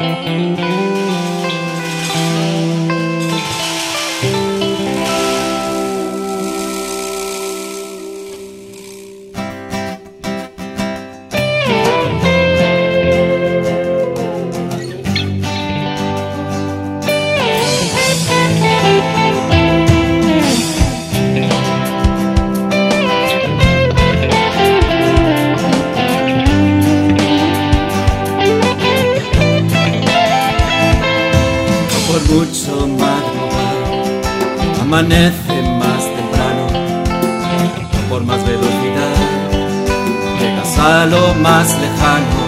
Música amanece más temprano, por más velocidad, llegas a lo más lejano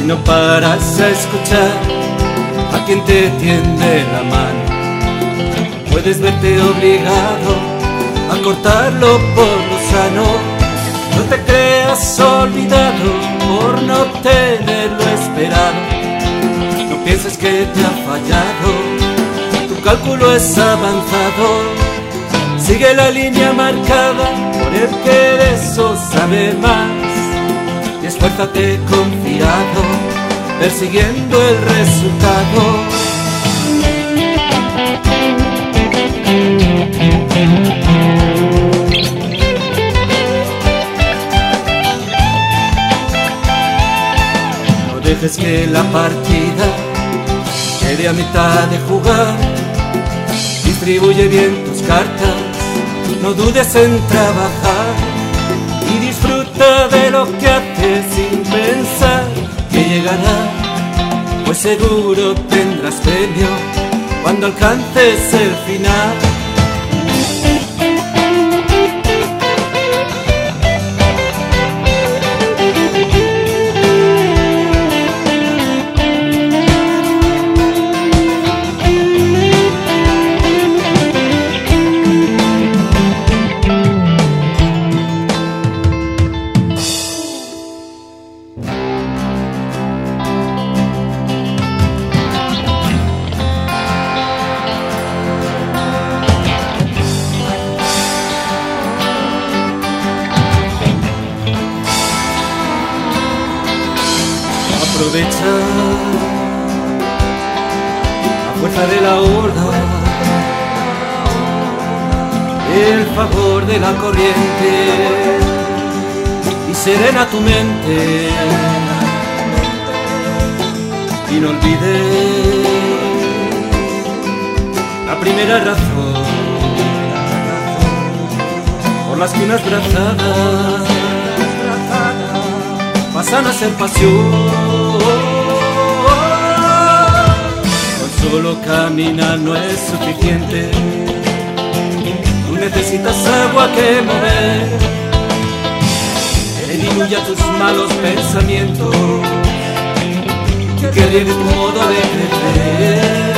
y no paras a escuchar a quien te tiende la mano. Puedes verte obligado a cortarlo por lo sano, no te creas olvidado por no tenerlo esperado, no pienses que te ha fallado cálculo es avanzado. Sigue la línea marcada por el que de eso sabe más. Y esfuérzate confiado, persiguiendo el resultado. No dejes que la partida quede a mitad de jugar distribuye bien tus cartas, no dudes en trabajar y disfruta de lo que haces sin pensar que llegará, pues seguro tendrás premio cuando alcances el final. Aprovecha la fuerza de la ola, el favor de la corriente. Y serena tu mente. Y no olvides la primera razón. Por las que unas brazadas pasan a ser pasión solo caminar no es suficiente. Tú necesitas agua que mover, diluya tus malos pensamientos, que riegue tu modo de crecer.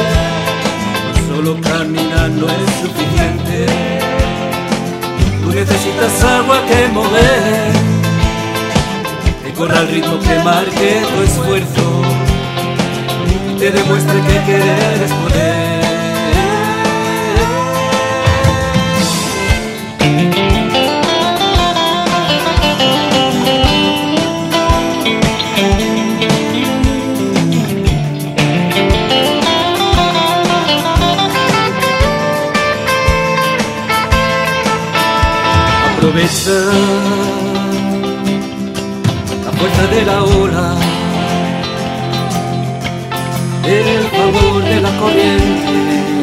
Solo caminar no es suficiente. Tú necesitas agua que mover, que corra el ritmo que marque tu esfuerzo te demuestre que querer es poder. Aprovecha la fuerza de la ola el favor de la corriente